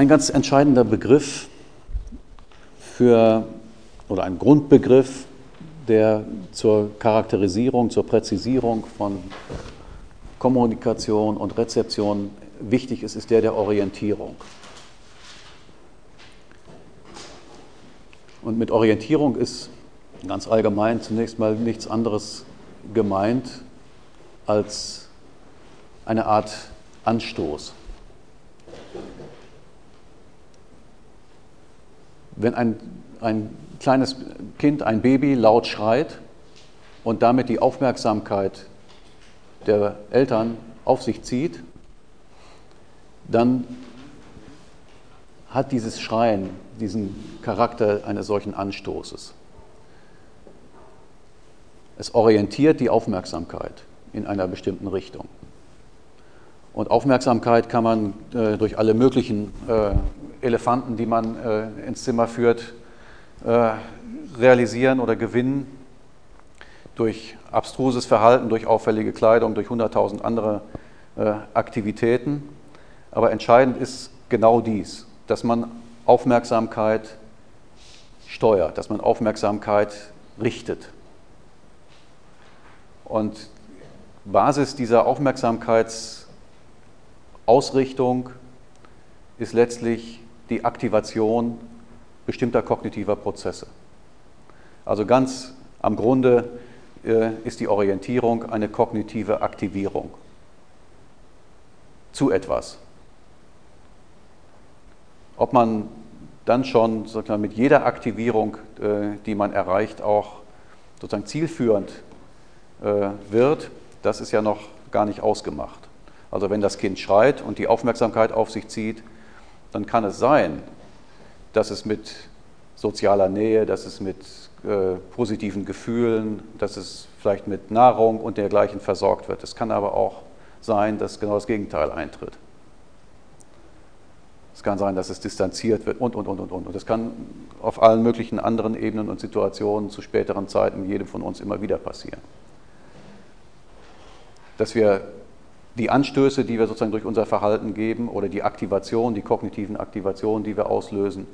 Ein ganz entscheidender Begriff für, oder ein Grundbegriff, der zur Charakterisierung, zur Präzisierung von Kommunikation und Rezeption wichtig ist, ist der der Orientierung. Und mit Orientierung ist ganz allgemein zunächst mal nichts anderes gemeint als eine Art Anstoß. Wenn ein, ein kleines Kind, ein Baby laut schreit und damit die Aufmerksamkeit der Eltern auf sich zieht, dann hat dieses Schreien diesen Charakter eines solchen Anstoßes. Es orientiert die Aufmerksamkeit in einer bestimmten Richtung. Und Aufmerksamkeit kann man äh, durch alle möglichen äh, Elefanten, die man äh, ins Zimmer führt, äh, realisieren oder gewinnen. Durch abstruses Verhalten, durch auffällige Kleidung, durch hunderttausend andere äh, Aktivitäten. Aber entscheidend ist genau dies, dass man Aufmerksamkeit steuert, dass man Aufmerksamkeit richtet. Und Basis dieser Aufmerksamkeitsausrichtung ist letztlich die Aktivation bestimmter kognitiver Prozesse. Also ganz am Grunde äh, ist die Orientierung eine kognitive Aktivierung zu etwas. Ob man dann schon sozusagen mit jeder Aktivierung, äh, die man erreicht, auch sozusagen zielführend äh, wird, das ist ja noch gar nicht ausgemacht. Also wenn das Kind schreit und die Aufmerksamkeit auf sich zieht, dann kann es sein, dass es mit sozialer Nähe, dass es mit äh, positiven Gefühlen, dass es vielleicht mit Nahrung und dergleichen versorgt wird. Es kann aber auch sein, dass genau das Gegenteil eintritt. Es kann sein, dass es distanziert wird und, und, und, und, und. Und das kann auf allen möglichen anderen Ebenen und Situationen zu späteren Zeiten jedem von uns immer wieder passieren dass wir die Anstöße, die wir sozusagen durch unser Verhalten geben oder die Aktivation, die kognitiven Aktivationen, die wir auslösen,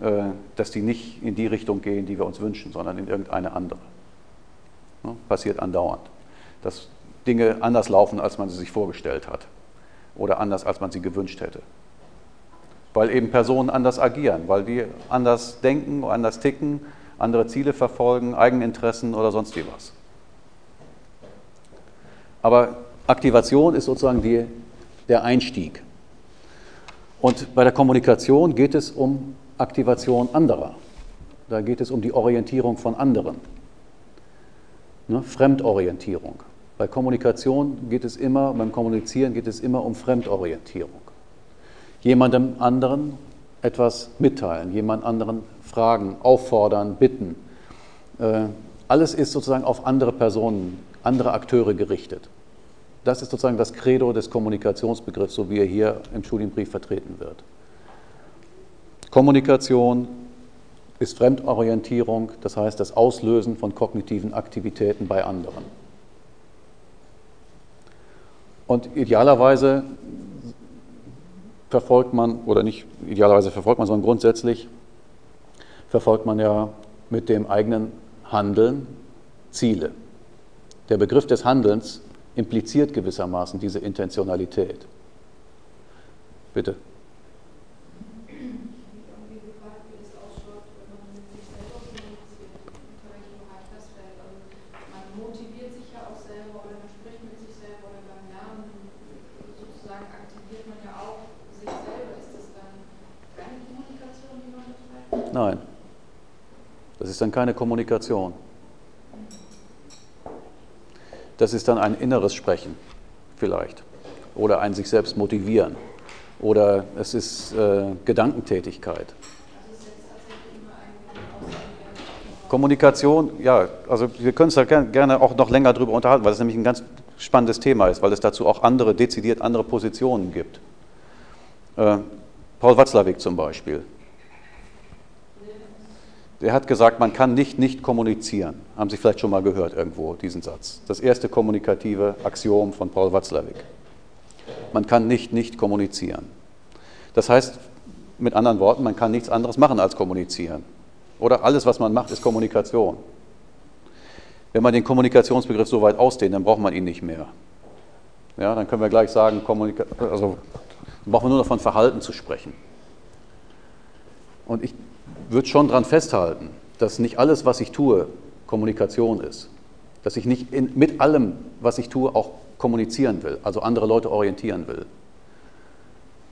äh, dass die nicht in die Richtung gehen, die wir uns wünschen, sondern in irgendeine andere. Passiert andauernd. Dass Dinge anders laufen, als man sie sich vorgestellt hat oder anders, als man sie gewünscht hätte. Weil eben Personen anders agieren, weil die anders denken, anders ticken, andere Ziele verfolgen, Eigeninteressen oder sonst wie was. Aber Aktivation ist sozusagen die, der Einstieg. Und bei der Kommunikation geht es um Aktivation anderer. Da geht es um die Orientierung von anderen. Ne? Fremdorientierung. Bei Kommunikation geht es immer, beim Kommunizieren geht es immer um Fremdorientierung. Jemandem anderen etwas mitteilen, jemand anderen fragen, auffordern, bitten. Äh, alles ist sozusagen auf andere Personen, andere Akteure gerichtet. Das ist sozusagen das Credo des Kommunikationsbegriffs, so wie er hier im Studienbrief vertreten wird. Kommunikation ist Fremdorientierung, das heißt das Auslösen von kognitiven Aktivitäten bei anderen. Und idealerweise verfolgt man, oder nicht idealerweise verfolgt man, sondern grundsätzlich verfolgt man ja mit dem eigenen Handeln Ziele. Der Begriff des Handelns impliziert gewissermaßen diese Intentionalität. Bitte. Nein, das ist dann keine Kommunikation das ist dann ein inneres Sprechen vielleicht oder ein sich selbst motivieren oder es ist äh, Gedankentätigkeit. Kommunikation, ja, also wir können uns da gerne auch noch länger darüber unterhalten, weil es nämlich ein ganz spannendes Thema ist, weil es dazu auch andere, dezidiert andere Positionen gibt. Äh, Paul Watzlawick zum Beispiel, der hat gesagt, man kann nicht nicht kommunizieren. Haben Sie vielleicht schon mal gehört irgendwo diesen Satz? Das erste kommunikative Axiom von Paul Watzlawick. Man kann nicht nicht kommunizieren. Das heißt, Mit anderen Worten, man kann nichts anderes machen als kommunizieren. Oder alles, was man macht, ist Kommunikation. Wenn man den Kommunikationsbegriff so weit ausdehnt, dann braucht man ihn nicht mehr. Ja, dann können wir gleich sagen, also brauchen wir nur noch von Verhalten zu sprechen. Und ich würde schon daran festhalten, dass nicht alles, was ich tue, Kommunikation ist. Dass ich nicht in, mit allem, was ich tue, auch kommunizieren will, also andere Leute orientieren will.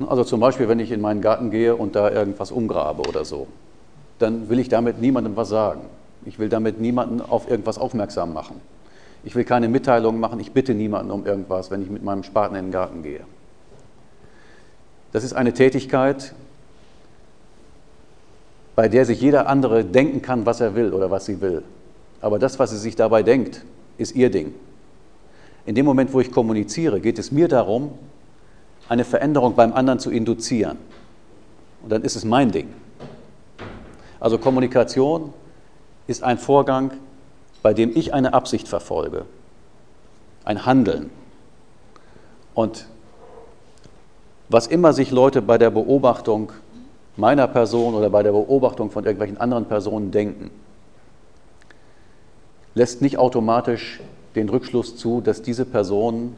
Also zum Beispiel, wenn ich in meinen Garten gehe und da irgendwas umgrabe oder so, dann will ich damit niemandem was sagen. Ich will damit niemanden auf irgendwas aufmerksam machen. Ich will keine Mitteilungen machen, ich bitte niemanden um irgendwas, wenn ich mit meinem Spaten in den Garten gehe. Das ist eine Tätigkeit, bei der sich jeder andere denken kann, was er will oder was sie will. Aber das, was sie sich dabei denkt, ist ihr Ding. In dem Moment, wo ich kommuniziere, geht es mir darum, eine Veränderung beim anderen zu induzieren. Und dann ist es mein Ding. Also Kommunikation ist ein Vorgang, bei dem ich eine Absicht verfolge, ein Handeln. Und was immer sich Leute bei der Beobachtung meiner Person oder bei der Beobachtung von irgendwelchen anderen Personen denken, lässt nicht automatisch den Rückschluss zu, dass diese Personen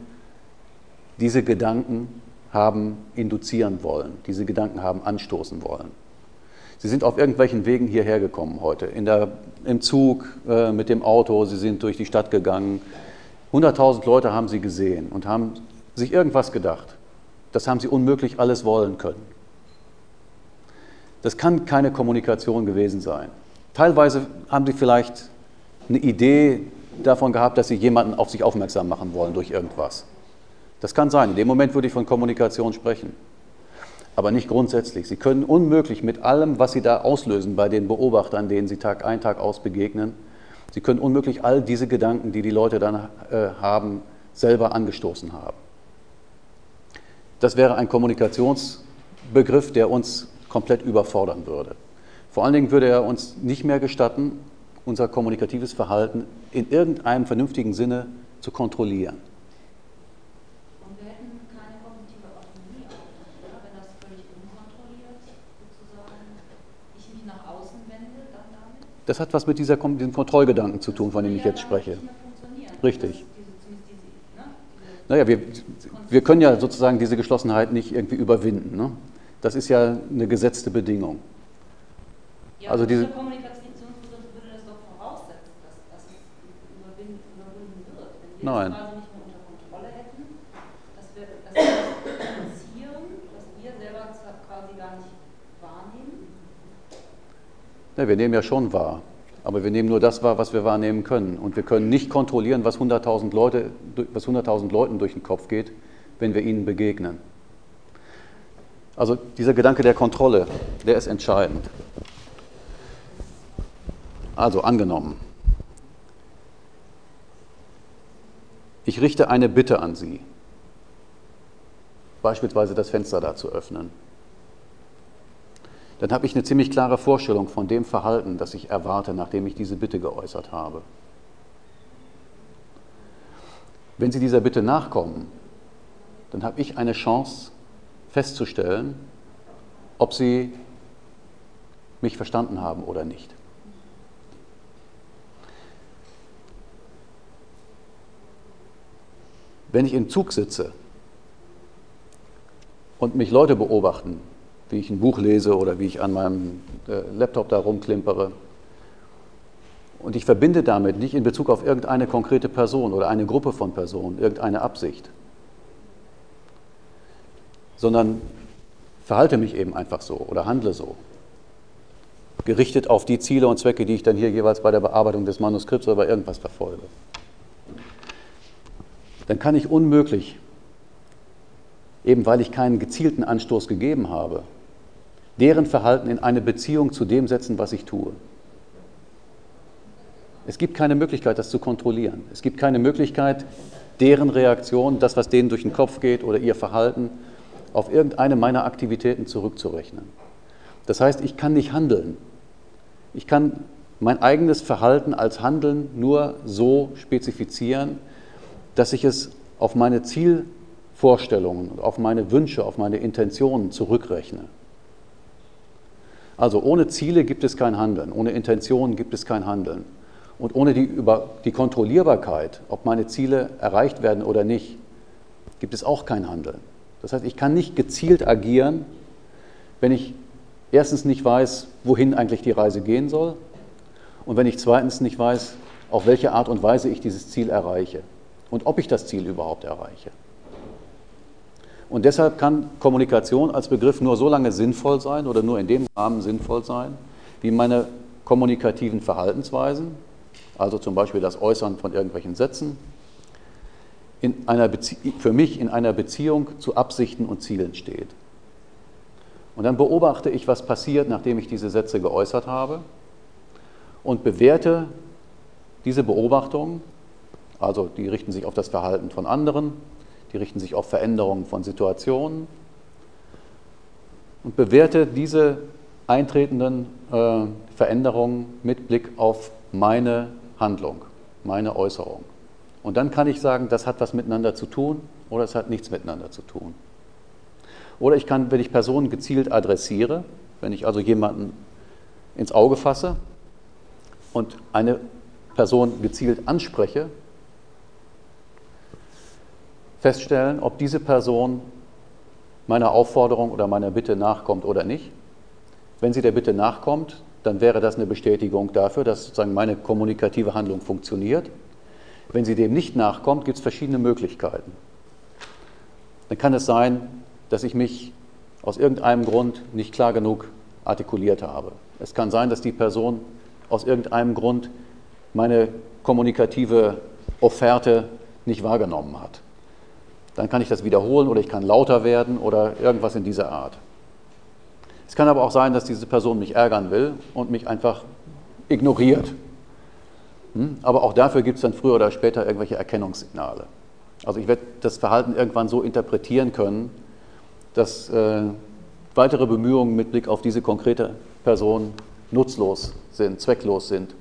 diese Gedanken haben induzieren wollen, diese Gedanken haben anstoßen wollen. Sie sind auf irgendwelchen Wegen hierher gekommen heute, der, im Zug, äh, mit dem Auto, Sie sind durch die Stadt gegangen. 100.000 Leute haben Sie gesehen und haben sich irgendwas gedacht. Das haben Sie unmöglich alles wollen können. Das kann keine Kommunikation gewesen sein. Teilweise haben Sie vielleicht eine Idee davon gehabt, dass Sie jemanden auf sich aufmerksam machen wollen durch irgendwas. Das kann sein. In dem Moment würde ich von Kommunikation sprechen aber nicht grundsätzlich. Sie können unmöglich mit allem, was Sie da auslösen bei den Beobachtern, denen Sie Tag ein, Tag aus begegnen, Sie können unmöglich all diese Gedanken, die die Leute dann äh, haben, selber angestoßen haben. Das wäre ein Kommunikationsbegriff, der uns komplett überfordern würde. Vor allen Dingen würde er uns nicht mehr gestatten, unser kommunikatives Verhalten in irgendeinem vernünftigen Sinne zu kontrollieren. Das hat was mit dieser, diesem Kontrollgedanken zu tun, von dem ich jetzt spreche. Richtig. Naja, wir, wir können ja sozusagen diese Geschlossenheit nicht irgendwie überwinden. Ne? Das ist ja eine gesetzte Bedingung. Ja, also diese Kommunikationsbegriff würde das doch voraussetzen, dass, dass es überwinden, wird. Wenn wir Nein. das quasi nicht mehr unter Kontrolle hätten, dass wir, dass wir das initiieren, dass wir selber quasi gar nicht Ja, wir nehmen ja schon wahr, aber wir nehmen nur das wahr, was wir wahrnehmen können. Und wir können nicht kontrollieren, was 100.000 Leute, was 100.000 Leuten durch den Kopf geht, wenn wir ihnen begegnen. Also dieser Gedanke der Kontrolle, der ist entscheidend. Also angenommen, ich richte eine Bitte an Sie, beispielsweise das Fenster da zu öffnen dann habe ich eine ziemlich klare Vorstellung von dem Verhalten, das ich erwarte, nachdem ich diese Bitte geäußert habe. Wenn Sie dieser Bitte nachkommen, dann habe ich eine Chance festzustellen, ob Sie mich verstanden haben oder nicht. Wenn ich im Zug sitze und mich Leute beobachten, wie ich ein Buch lese oder wie ich an meinem äh, Laptop da rumklimpere. Und ich verbinde damit nicht in Bezug auf irgendeine konkrete Person oder eine Gruppe von Personen irgendeine Absicht, sondern verhalte mich eben einfach so oder handle so, gerichtet auf die Ziele und Zwecke, die ich dann hier jeweils bei der Bearbeitung des Manuskripts oder bei irgendwas verfolge. Dann kann ich unmöglich, eben weil ich keinen gezielten Anstoß gegeben habe, deren Verhalten in eine Beziehung zu dem setzen, was ich tue. Es gibt keine Möglichkeit, das zu kontrollieren. Es gibt keine Möglichkeit, deren Reaktion, das, was denen durch den Kopf geht oder ihr Verhalten, auf irgendeine meiner Aktivitäten zurückzurechnen. Das heißt, ich kann nicht handeln. Ich kann mein eigenes Verhalten als Handeln nur so spezifizieren, dass ich es auf meine Zielvorstellungen, auf meine Wünsche, auf meine Intentionen zurückrechne. Also ohne Ziele gibt es kein Handeln, ohne Intentionen gibt es kein Handeln. Und ohne die, über, die Kontrollierbarkeit, ob meine Ziele erreicht werden oder nicht, gibt es auch kein Handeln. Das heißt, ich kann nicht gezielt agieren, wenn ich erstens nicht weiß, wohin eigentlich die Reise gehen soll und wenn ich zweitens nicht weiß, auf welche Art und Weise ich dieses Ziel erreiche und ob ich das Ziel überhaupt erreiche. Und deshalb kann Kommunikation als Begriff nur so lange sinnvoll sein oder nur in dem Rahmen sinnvoll sein, wie meine kommunikativen Verhaltensweisen, also zum Beispiel das Äußern von irgendwelchen Sätzen, in einer für mich in einer Beziehung zu Absichten und Zielen steht. Und dann beobachte ich, was passiert, nachdem ich diese Sätze geäußert habe und bewerte diese Beobachtungen, also die richten sich auf das Verhalten von anderen, die richten sich auf Veränderungen von Situationen und bewerte diese eintretenden äh, Veränderungen mit Blick auf meine Handlung, meine Äußerung. Und dann kann ich sagen, das hat was miteinander zu tun oder es hat nichts miteinander zu tun. Oder ich kann, wenn ich Personen gezielt adressiere, wenn ich also jemanden ins Auge fasse und eine Person gezielt anspreche, feststellen, ob diese Person meiner Aufforderung oder meiner Bitte nachkommt oder nicht. Wenn sie der Bitte nachkommt, dann wäre das eine Bestätigung dafür, dass sozusagen meine kommunikative Handlung funktioniert. Wenn sie dem nicht nachkommt, gibt es verschiedene Möglichkeiten. Dann kann es sein, dass ich mich aus irgendeinem Grund nicht klar genug artikuliert habe. Es kann sein, dass die Person aus irgendeinem Grund meine kommunikative Offerte nicht wahrgenommen hat dann kann ich das wiederholen oder ich kann lauter werden oder irgendwas in dieser Art. Es kann aber auch sein, dass diese Person mich ärgern will und mich einfach ignoriert. Hm? Aber auch dafür gibt es dann früher oder später irgendwelche Erkennungssignale. Also ich werde das Verhalten irgendwann so interpretieren können, dass äh, weitere Bemühungen mit Blick auf diese konkrete Person nutzlos sind, zwecklos sind.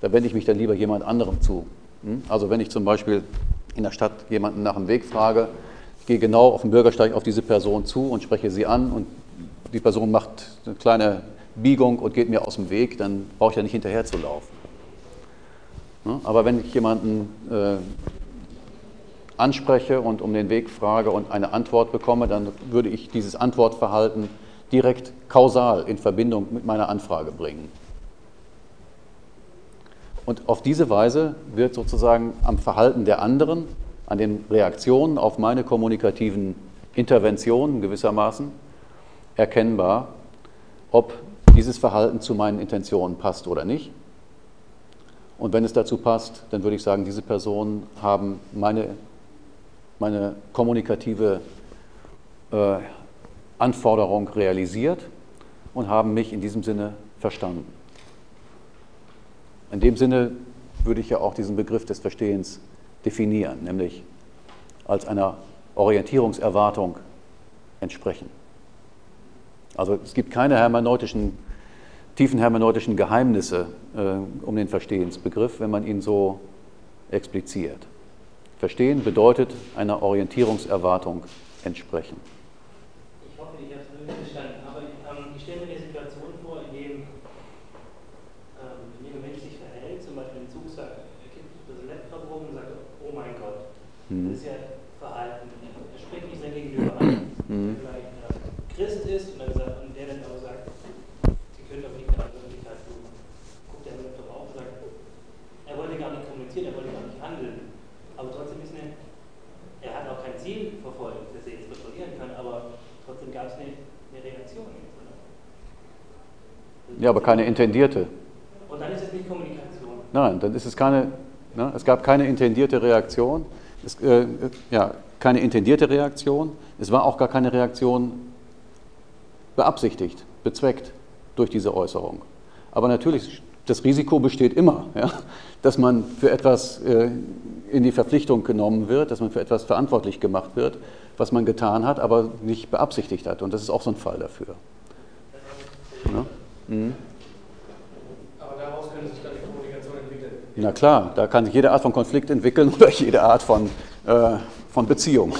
Da wende ich mich dann lieber jemand anderem zu. Hm? Also wenn ich zum Beispiel in der Stadt jemanden nach dem Weg frage, ich gehe genau auf dem Bürgersteig auf diese Person zu und spreche sie an und die Person macht eine kleine Biegung und geht mir aus dem Weg, dann brauche ich ja nicht hinterher zu laufen. Aber wenn ich jemanden äh, anspreche und um den Weg frage und eine Antwort bekomme, dann würde ich dieses Antwortverhalten direkt kausal in Verbindung mit meiner Anfrage bringen. Und auf diese Weise wird sozusagen am Verhalten der anderen, an den Reaktionen auf meine kommunikativen Interventionen gewissermaßen erkennbar, ob dieses Verhalten zu meinen Intentionen passt oder nicht. Und wenn es dazu passt, dann würde ich sagen, diese Personen haben meine, meine kommunikative äh, Anforderung realisiert und haben mich in diesem Sinne verstanden. In dem Sinne würde ich ja auch diesen Begriff des Verstehens definieren, nämlich als einer Orientierungserwartung entsprechen. Also es gibt keine hermeneutischen, tiefen hermeneutischen Geheimnisse äh, um den Verstehensbegriff, wenn man ihn so expliziert. Verstehen bedeutet einer Orientierungserwartung entsprechen. Mhm. Das ist ja Verhalten. Er spricht nicht sein Gegenüber an. Mhm. Wenn vielleicht Christ ist und, dann sagt, und der dann aber sagt, Sie können doch nicht mehr an Öffentlichkeit tun, guckt der doch auf und sagt, er wollte gar nicht kommunizieren, er wollte gar nicht handeln. Aber trotzdem ist eine, er hat auch kein Ziel verfolgt, das er jetzt kontrollieren kann, aber trotzdem gab es eine, eine Reaktion. Ja, aber keine intendierte. Und dann ist es nicht Kommunikation. Nein, dann ist es keine, ne, es gab keine intendierte Reaktion. Es, äh, ja, keine intendierte Reaktion. Es war auch gar keine Reaktion beabsichtigt, bezweckt durch diese Äußerung. Aber natürlich, das Risiko besteht immer, ja, dass man für etwas äh, in die Verpflichtung genommen wird, dass man für etwas verantwortlich gemacht wird, was man getan hat, aber nicht beabsichtigt hat. Und das ist auch so ein Fall dafür. Mhm. Na klar, da kann sich jede Art von Konflikt entwickeln oder jede Art von, äh, von Beziehung.